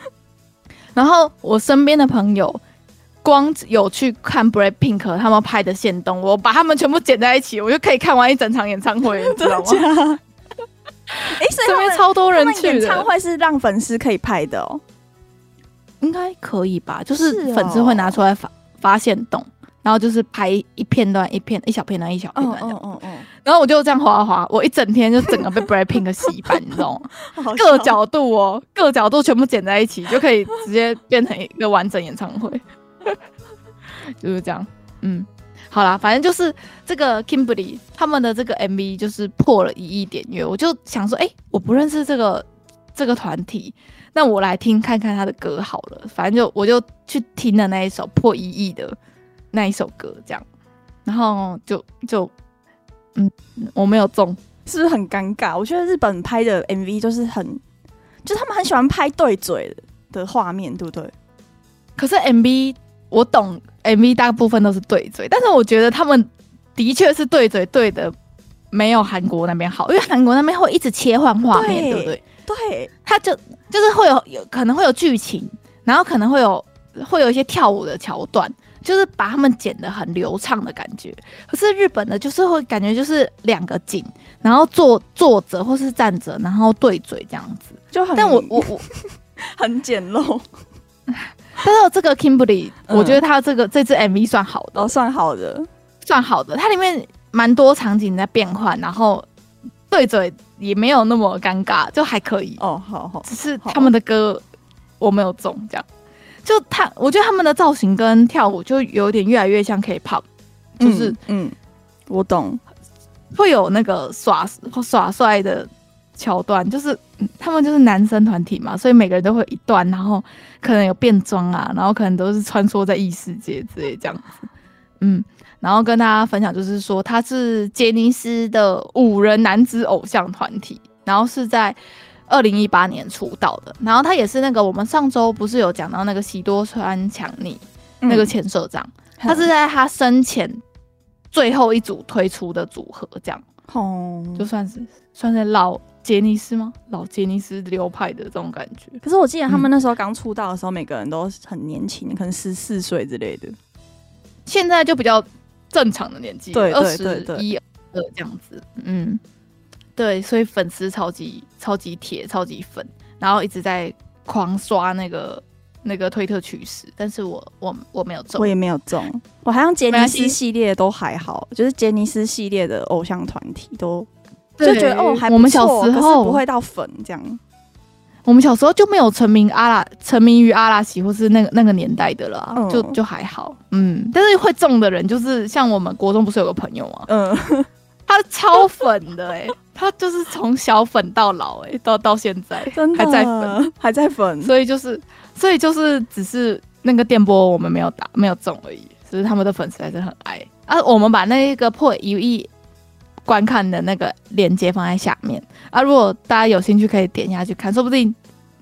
然后我身边的朋友。光有去看 BLACKPINK 他们拍的线动，我把他们全部剪在一起，我就可以看完一整场演唱会，你知道吗？哎，这边超多人去的。演唱会是让粉丝可以拍的哦，应该可以吧？就是粉丝会拿出来发发现动，然后就是拍一片段、一片、一小片段、一小片段这样。哦哦哦。然后我就这样滑滑，我一整天就整个被 BLACKPINK 洗版，你知道吗？各角度哦，各角度全部剪在一起，就可以直接变成一个完整演唱会。就是这样，嗯，好啦，反正就是这个 Kimberly 他们的这个 MV 就是破了一亿点阅，我就想说，哎、欸，我不认识这个这个团体，那我来听看看他的歌好了。反正就我就去听了那一首破一亿的那一首歌，这样，然后就就嗯，我没有中，是不是很尴尬？我觉得日本拍的 MV 就是很，就他们很喜欢拍对嘴的画面，对不对？可是 MV。我懂，MV 大部分都是对嘴，但是我觉得他们的确是对嘴对的，没有韩国那边好，因为韩国那边会一直切换画面，对，不对？对，他就就是会有有可能会有剧情，然后可能会有会有一些跳舞的桥段，就是把他们剪得很流畅的感觉。可是日本的，就是会感觉就是两个景，然后坐坐着或是站着，然后对嘴这样子，就很。但我我我 很简陋。但是这个 Kimberly，、嗯、我觉得他这个这支 MV 算好的，哦，算好的，算好的。它里面蛮多场景在变换，然后对嘴也没有那么尴尬，就还可以。哦，好好。只是他们的歌我没有中，这样。就他，我觉得他们的造型跟跳舞就有点越来越像 K-pop，就是嗯，嗯，我懂，会有那个耍耍帅的。桥段就是他们就是男生团体嘛，所以每个人都会一段，然后可能有变装啊，然后可能都是穿梭在异世界之类这样子。嗯，然后跟大家分享就是说，他是杰尼斯的五人男子偶像团体，然后是在二零一八年出道的。然后他也是那个我们上周不是有讲到那个喜多川强尼那个前社长，嗯，他是在他生前最后一组推出的组合，这样哦，就算是算是老。杰尼斯吗？老杰尼斯流派的这种感觉。可是我记得他们那时候刚出道的时候，每个人都很年轻，可能十四岁之类的。现在就比较正常的年纪，对对对对，一二这样子。嗯，对，所以粉丝超级超级铁，超级粉，然后一直在狂刷那个那个推特趋势。但是我我我没有中，我也没有中。我好像杰尼斯系列都还好，就是杰尼斯系列的偶像团体都。就觉得哦，还不错，我们小时候不会到粉这样。我们小时候就没有沉迷阿拉，沉迷于阿拉西或是那个那个年代的了，嗯、就就还好。嗯，但是会中的人就是像我们国中不是有个朋友吗？嗯，他超粉的哎、欸，他就是从小粉到老哎、欸，到到现在 真的还在粉，还在粉。所以就是，所以就是只是那个电波我们没有打，没有中而已。只是他们的粉丝还是很爱啊。我们把那个破一亿。观看的那个链接放在下面啊，如果大家有兴趣可以点下去看，说不定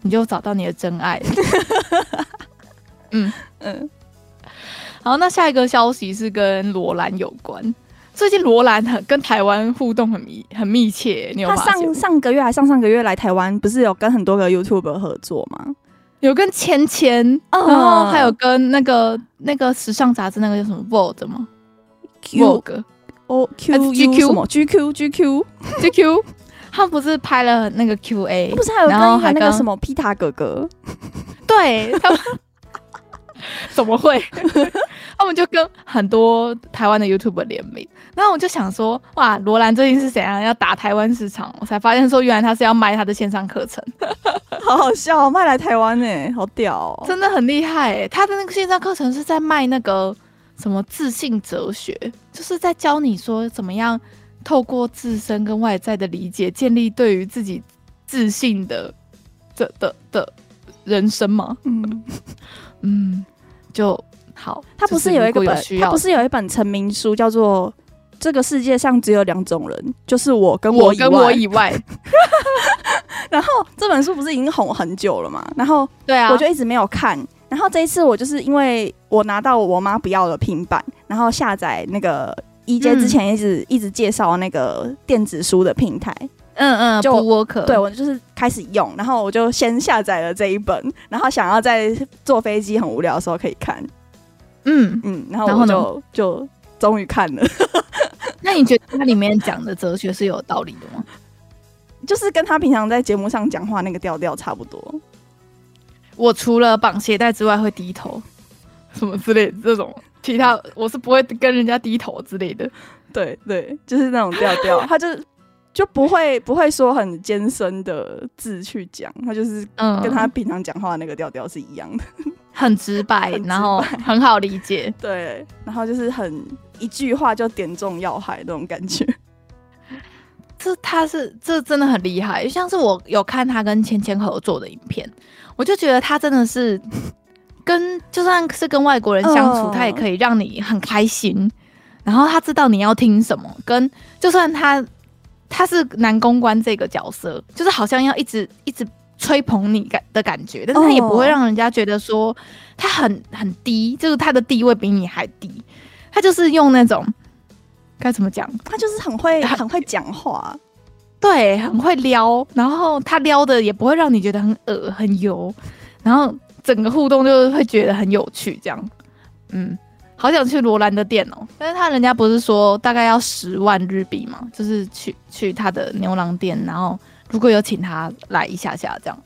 你就找到你的真爱。嗯 嗯。好，那下一个消息是跟罗兰有关，最近罗兰很跟台湾互动很密很密切，你有？他上上个月还上上个月来台湾，不是有跟很多个 YouTuber 合作吗？有跟芊芊，然后还有跟那个那个时尚杂志那个叫什么 Vogue 吗？Vogue O Q G Q 什么 G Q G Q G Q，他们不是拍了那个 Q A，不是还有跟还那个什么皮塔哥哥？对他们。怎么会？他们就跟很多台湾的 YouTuber 联名，然后我就想说，哇，罗兰最近是怎样要打台湾市场？我才发现说，原来他是要卖他的线上课程，好好笑，卖来台湾哎，好屌哦，真的很厉害哎！他的那个线上课程是在卖那个什么自信哲学，就是在教你说怎么样透过自身跟外在的理解，建立对于自己自信的的的的人生吗？嗯。嗯，就好。他不是有一个本，他不是有一本成名书，叫做《这个世界上只有两种人，就是我跟我跟我以外》。然后这本书不是已经红很久了嘛？然后对啊，我就一直没有看。然后这一次我就是因为我拿到我妈不要的平板，然后下载那个一阶之前一直、嗯、一直介绍那个电子书的平台。嗯嗯，就 Work，对，我就是开始用，然后我就先下载了这一本，然后想要在坐飞机很无聊的时候可以看。嗯嗯，然后我就就终于看了。那你觉得它里面讲的哲学是有道理的吗？就是跟他平常在节目上讲话那个调调差不多。我除了绑鞋带之外会低头，什么之类的这种，其他我是不会跟人家低头之类的。对对，就是那种调调，他就。就不会不会说很尖深的字去讲，他就是跟他平常讲话那个调调是一样的，嗯、很直白，然后很好理解。对，然后就是很一句话就点中要害那种感觉。这他是这真的很厉害，像是我有看他跟芊芊合作的影片，我就觉得他真的是跟就算是跟外国人相处，他也可以让你很开心。然后他知道你要听什么，跟就算他。他是男公关这个角色，就是好像要一直一直吹捧你感的感觉，但是他也不会让人家觉得说他很很低，就是他的地位比你还低。他就是用那种该怎么讲，他就是很会很会讲话，对，很会撩，然后他撩的也不会让你觉得很恶很油，然后整个互动就会觉得很有趣，这样，嗯。好想去罗兰的店哦、喔，但是他人家不是说大概要十万日币嘛，就是去去他的牛郎店，然后如果有请他来一下下这样，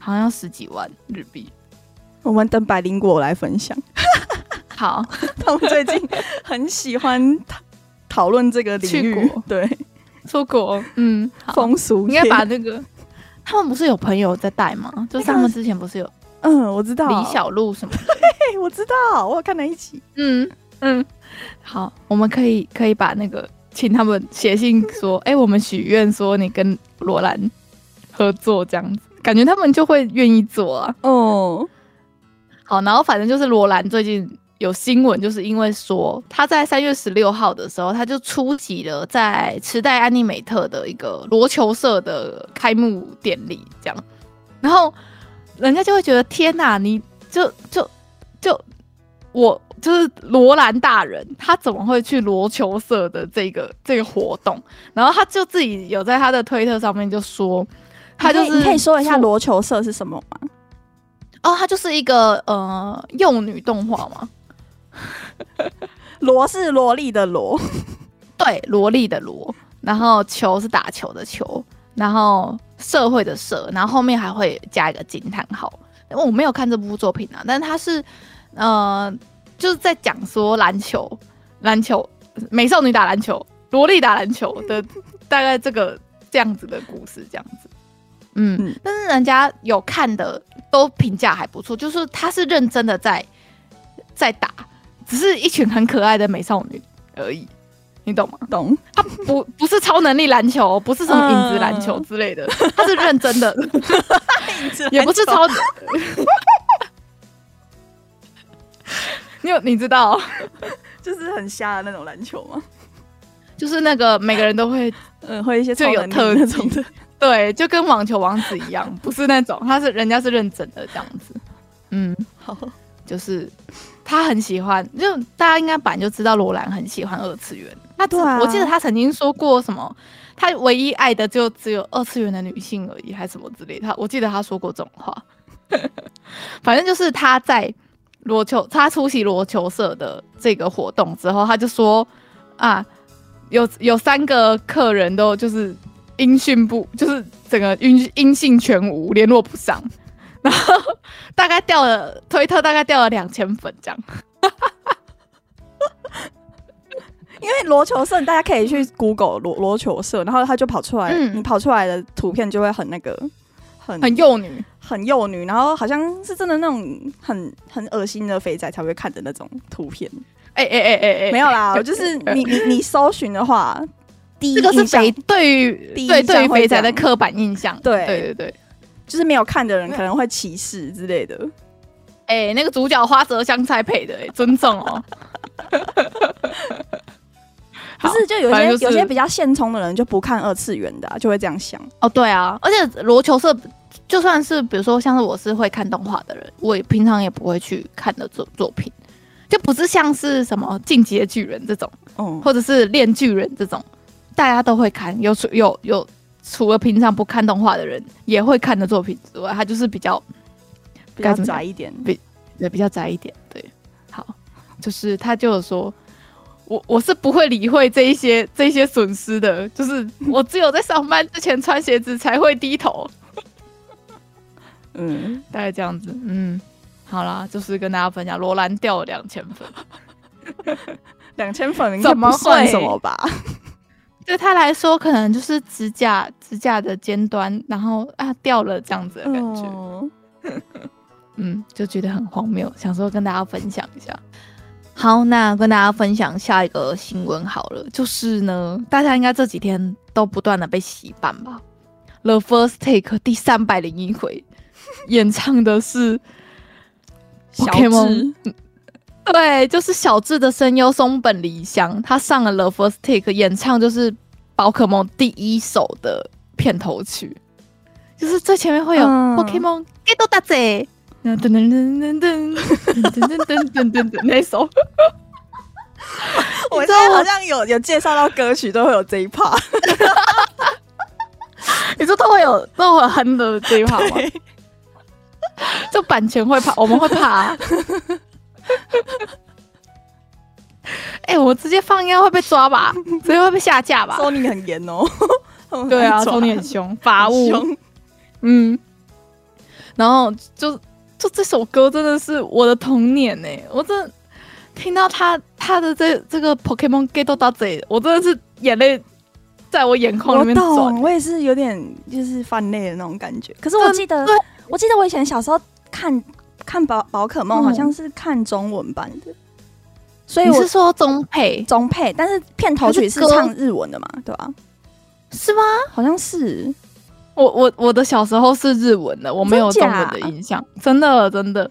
好像要十几万日币。我们等百灵果来分享。好，他们最近很喜欢讨论这个领域，对，出国，嗯，风俗应该把那个，他们不是有朋友在带吗？就是他们之前不是有。嗯，我知道李小璐什么的，对，我知道，我有看在一起。嗯嗯，好，我们可以可以把那个请他们写信说，哎、欸，我们许愿说你跟罗兰合作这样子，感觉他们就会愿意做啊。哦，好，然后反正就是罗兰最近有新闻，就是因为说他在三月十六号的时候，他就出席了在池袋安妮美特的一个罗球社的开幕典礼，这样，然后。人家就会觉得天哪，你就就就我就是罗兰大人，他怎么会去罗球社的这个这个活动？然后他就自己有在他的推特上面就说，他就是你可以说一下罗球社是什么吗？哦，他就是一个呃幼女动画嘛，罗是萝莉的萝，对，萝莉的萝，然后球是打球的球，然后。社会的社，然后后面还会加一个惊叹号。我没有看这部作品啊，但是他是，呃，就是在讲说篮球，篮球美少女打篮球，萝莉打篮球的大概这个这样子的故事，这样子。嗯，嗯，但是人家有看的都评价还不错，就是他是认真的在在打，只是一群很可爱的美少女而已。你懂吗？懂。他不不是超能力篮球，不是什么影子篮球之类的，他是认真的。也不是超。你有你知道，就是很瞎的那种篮球吗？就是那个每个人都会，嗯，会一些最有特那种的。对，就跟网球王子一样，不是那种，他是人家是认真的这样子。嗯，好。就是他很喜欢，就大家应该本来就知道罗兰很喜欢二次元。他对、啊，我记得他曾经说过什么，他唯一爱的就只有二次元的女性而已，还是什么之类的。他我记得他说过这种话。反正就是他在罗球，他出席罗球社的这个活动之后，他就说啊，有有三个客人都就是音讯不，就是整个音音信全无，联络不上，然后大概掉了推特，大概掉了两千粉这样。因为罗球社，大家可以去 Google 罗罗球社，然后他就跑出来，嗯、你跑出来的图片就会很那个。很很幼女，很幼女，然后好像是真的那种很很恶心的肥仔才会看的那种图片。哎哎哎哎哎，没有啦，就是你你你搜寻的话，第一这个是肥对于对对于肥仔的刻板印象。对对对对，就是没有看的人可能会歧视之类的。哎、欸，那个主角花泽香菜配的、欸，哎，尊重哦。不是，就有些、就是、有些比较现充的人就不看二次元的、啊，就会这样想。哦，对啊，而且罗球社就算是比如说像是我是会看动画的人，我也平常也不会去看的作作品，就不是像是什么进击的巨人这种，嗯，或者是链锯人这种，大家都会看。有除有有除了平常不看动画的人也会看的作品之外，他就是比较比较宅一点，比对比较宅一点。对，好，就是他就是说。我我是不会理会这一些这一些损失的，就是我只有在上班之前穿鞋子才会低头。嗯，大概这样子。嗯，好啦，就是跟大家分享，罗兰掉了两千粉，两千粉应该不算什么吧？对他来说，可能就是指甲指甲的尖端，然后啊掉了这样子的感觉。哦、嗯，就觉得很荒谬，想说跟大家分享一下。好，那跟大家分享下一个新闻好了，就是呢，大家应该这几天都不断的被洗版吧。The First Take 第三百零一回 演唱的是小智，对，就是小智的声优松本梨香，他上了 The First Take 演唱，就是宝可梦第一首的片头曲，就是最前面会有 Pokemon Get 大姐。噔噔噔噔噔噔噔噔噔噔噔，那首，我现在好像有有介绍到歌曲都会有这一 part，你说都会有都会哼的这一 part 吗？就版权会怕，我们会怕、啊。哎、欸，我直接放应该会被抓吧？直接会被下架吧？Sony 很严哦，对啊，Sony 很凶，法务，嗯，然后就。就这首歌真的是我的童年呢、欸！我真的听到他他的这这个 Pokemon Get 到这，我真的是眼泪在我眼眶里面转。我也是有点就是泛泪的那种感觉。可是我记得，我记得我以前小时候看看宝宝可梦，好像是看中文版的，嗯、所以我是说中配中配，但是片头曲是唱日文的嘛？对吧？是吗？好像是。我我我的小时候是日文的，我没有中文的印象，真的真的。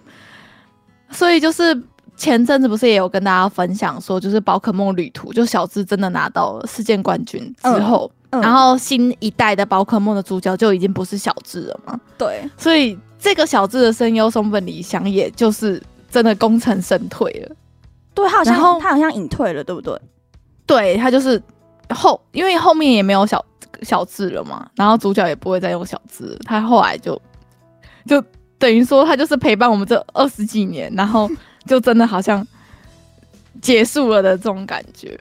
所以就是前阵子不是也有跟大家分享说，就是宝可梦旅途，就小智真的拿到了世界冠军之后，嗯嗯、然后新一代的宝可梦的主角就已经不是小智了嘛？对。所以这个小智的声优松本理香，也就是真的功成身退了。对，他好像后他好像隐退了，对不对？对，他就是后，因为后面也没有小。小智了嘛，然后主角也不会再用小智，他后来就就等于说他就是陪伴我们这二十几年，然后就真的好像结束了的这种感觉。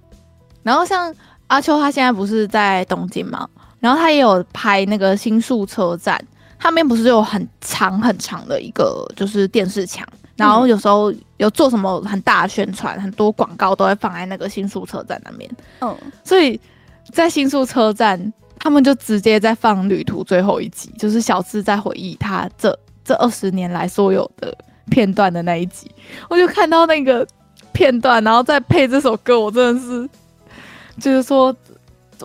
然后像阿秋，他现在不是在东京嘛，然后他也有拍那个新宿车站，他们不是有很长很长的一个就是电视墙，然后有时候有做什么很大的宣传，很多广告都会放在那个新宿车站那边。嗯，所以在新宿车站。他们就直接在放旅途最后一集，就是小智在回忆他这这二十年来所有的片段的那一集。我就看到那个片段，然后再配这首歌，我真的是就是说，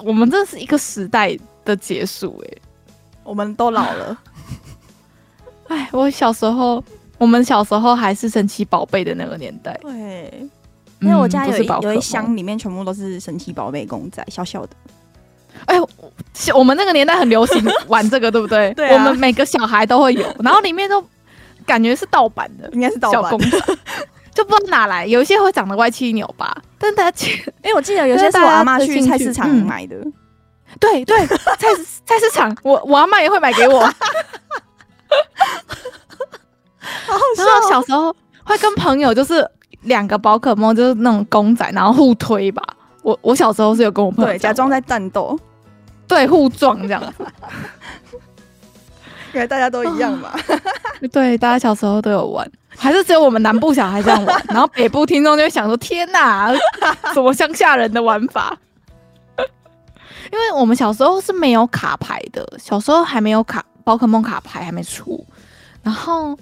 我们这是一个时代的结束，欸，哎，我们都老了。哎，我小时候，我们小时候还是神奇宝贝的那个年代。对，因为我家有一、嗯、有一箱里面全部都是神奇宝贝公仔，小小的。哎，我们那个年代很流行玩这个，对不对？对啊，我们每个小孩都会有，然后里面都感觉是盗版的，应该是盗版的，就不知道哪来。有一些会长得歪七扭八，但大家，因为我记得有些是我阿妈去菜市场买的。对对，菜菜市场，我我阿妈也会买给我。好好笑。然后小时候会跟朋友就是两个宝可梦，就是那种公仔，然后互推吧。我我小时候是有跟我朋友对假装在战斗，对互撞这样子。原来大家都一样嘛？对，大家小时候都有玩，还是只有我们南部小孩这样玩？然后北部听众就会想说：天哪，什么乡下人的玩法？因为我们小时候是没有卡牌的，小时候还没有卡宝可梦卡牌还没出，然后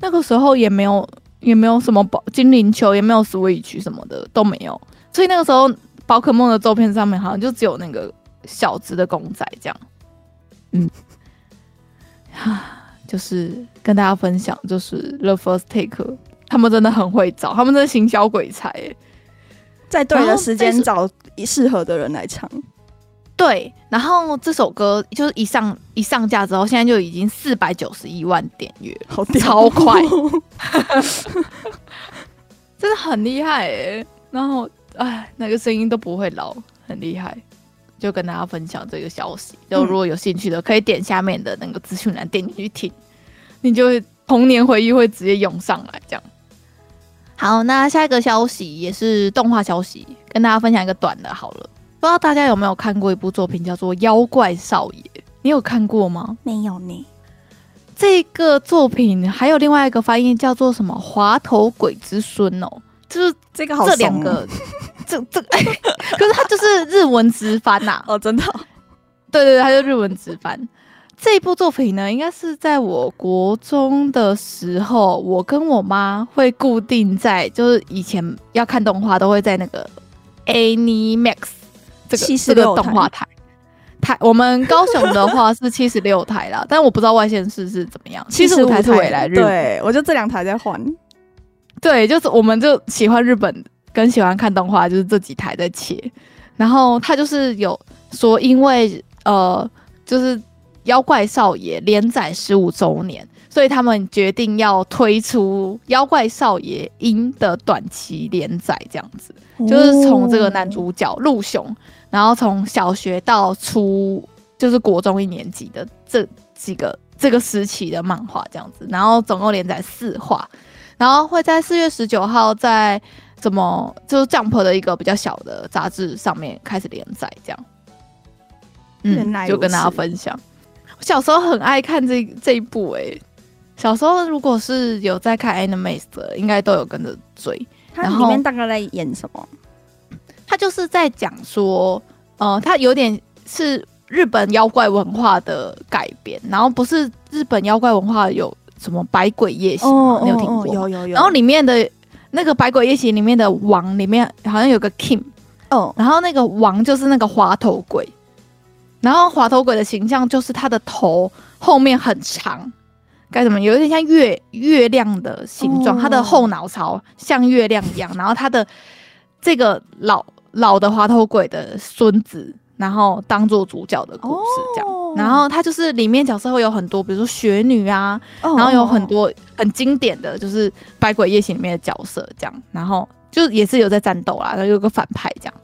那个时候也没有也没有什么宝精灵球，也没有 Switch 什么的都没有，所以那个时候宝可梦的照片上面好像就只有那个小只的公仔这样，嗯。啊，就是跟大家分享，就是 The First Take，他们真的很会找，他们真的行销鬼才，在对的时间找适合的人来唱。对，然后这首歌就是一上一上架之后，现在就已经四百九十一万点阅，好超快，真的很厉害哎。然后哎，那个声音都不会老，很厉害。就跟大家分享这个消息，就如果有兴趣的，可以点下面的那个资讯栏，点进去听，你就会童年回忆会直接涌上来。这样，好，那下一个消息也是动画消息，跟大家分享一个短的。好了，不知道大家有没有看过一部作品叫做《妖怪少爷》？你有看过吗？没有呢。这个作品还有另外一个翻译叫做什么“滑头鬼之孙”哦，就是这个好这两个。这这，可是它就是日文直翻呐！哦，真的，对对对，它就日文直翻。这一部作品呢，应该是在我国中的时候，我跟我妈会固定在，就是以前要看动画都会在那个 Animax 这个这个动画台台。我们高雄的话是 七十六台啦，但我不知道外县市是怎么样。七十五台是未来日，对，我就这两台在换。对，就是我们就喜欢日本。跟喜欢看动画就是这几台在切，然后他就是有说，因为呃，就是妖怪少爷连载十五周年，所以他们决定要推出妖怪少爷樱的短期连载，这样子，就是从这个男主角陆雄，然后从小学到初就是国中一年级的这几个这个时期的漫画这样子，然后总共连载四话，然后会在四月十九号在。怎么就是 Jump 的一个比较小的杂志上面开始连载这样，嗯，就跟大家分享。我小时候很爱看这这一部诶、欸，小时候如果是有在看 Anime 的，应该都有跟着追。它里面大概在演什么？他就是在讲说，呃，他有点是日本妖怪文化的改编，然后不是日本妖怪文化有什么百鬼夜行吗？哦、你有听过？有有有。然后里面的。那个《百鬼夜行》里面的王里面好像有个 King 哦，然后那个王就是那个滑头鬼，然后滑头鬼的形象就是他的头后面很长，该怎么有一点像月月亮的形状，他的后脑勺像月亮一样，然后他的这个老老的滑头鬼的孙子，然后当做主角的故事这样。然后他就是里面角色会有很多，比如说雪女啊，oh. 然后有很多很经典的就是《百鬼夜行》里面的角色这样，然后就也是有在战斗啦，然后有个反派这样。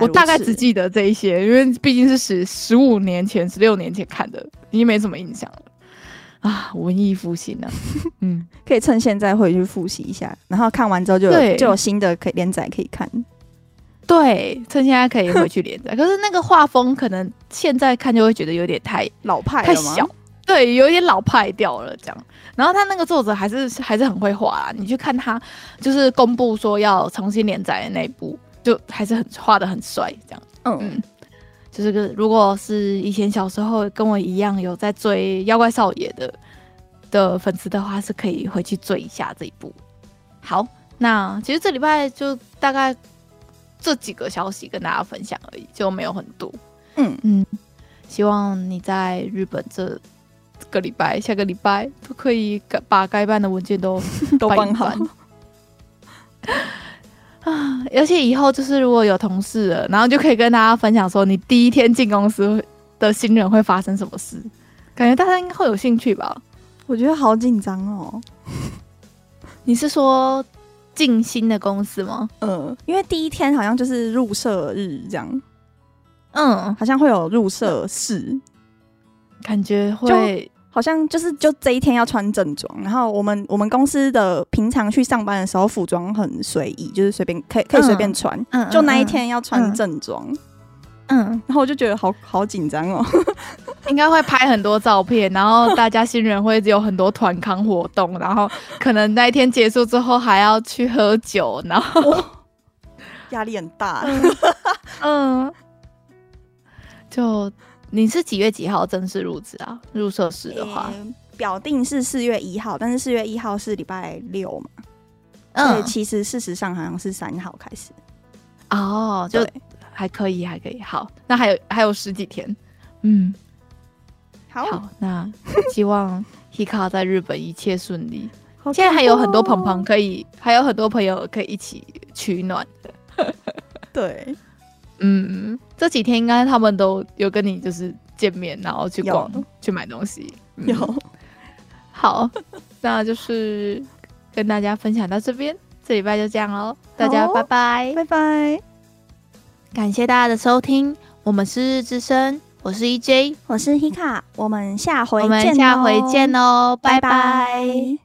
我大概只记得这一些，因为毕竟是十十五年前、十六年前看的，已经没什么印象了啊。文艺复兴呢，嗯，可以趁现在回去复习一下，然后看完之后就有就有新的可以连载可以看。对，趁现在可以回去连载。可是那个画风可能现在看就会觉得有点太老派，太小。对，有点老派掉了这样。然后他那个作者还是还是很会画啊。你去看他，就是公布说要重新连载的那一部，就还是很画的很帅这样。嗯嗯，就是个如果是以前小时候跟我一样有在追妖怪少爷的的粉丝的话，是可以回去追一下这一部。好，那其实这礼拜就大概。这几个消息跟大家分享而已，就没有很多。嗯嗯，希望你在日本这个礼拜、下个礼拜都可以把该办的文件都 都办好啊！而且以后就是如果有同事了，然后就可以跟大家分享说，你第一天进公司的新人会发生什么事，感觉大家应该会有兴趣吧？我觉得好紧张哦。你是说进新的公司吗？嗯，因为第一天好像就是入社日这样，嗯，好像会有入社式，感觉会好像就是就这一天要穿正装，然后我们我们公司的平常去上班的时候服装很随意，就是随便可以可以随便穿，嗯，就那一天要穿正装。嗯嗯，然后我就觉得好好紧张哦，应该会拍很多照片，然后大家新人会有很多团康活动，然后可能那一天结束之后还要去喝酒，然后压力很大。嗯，就你是几月几号正式入职啊？入社时的话，欸、表定是四月一号，但是四月一号是礼拜六嘛？嗯，所以其实事实上好像是三号开始。哦，就。还可以，还可以。好，那还有还有十几天，嗯，好，好，那希望 Hika 在日本一切顺利。现在还有很多朋朋可以，还有很多朋友可以一起取暖。的。对，嗯，这几天应该他们都有跟你就是见面，然后去逛、去买东西。嗯、有，好，那就是跟大家分享到这边，这礼拜就这样喽，大家拜拜，拜拜。感谢大家的收听，我们是日日之声，我是 EJ，我是 Hika，我们下回我们下回见哦，拜拜。拜拜。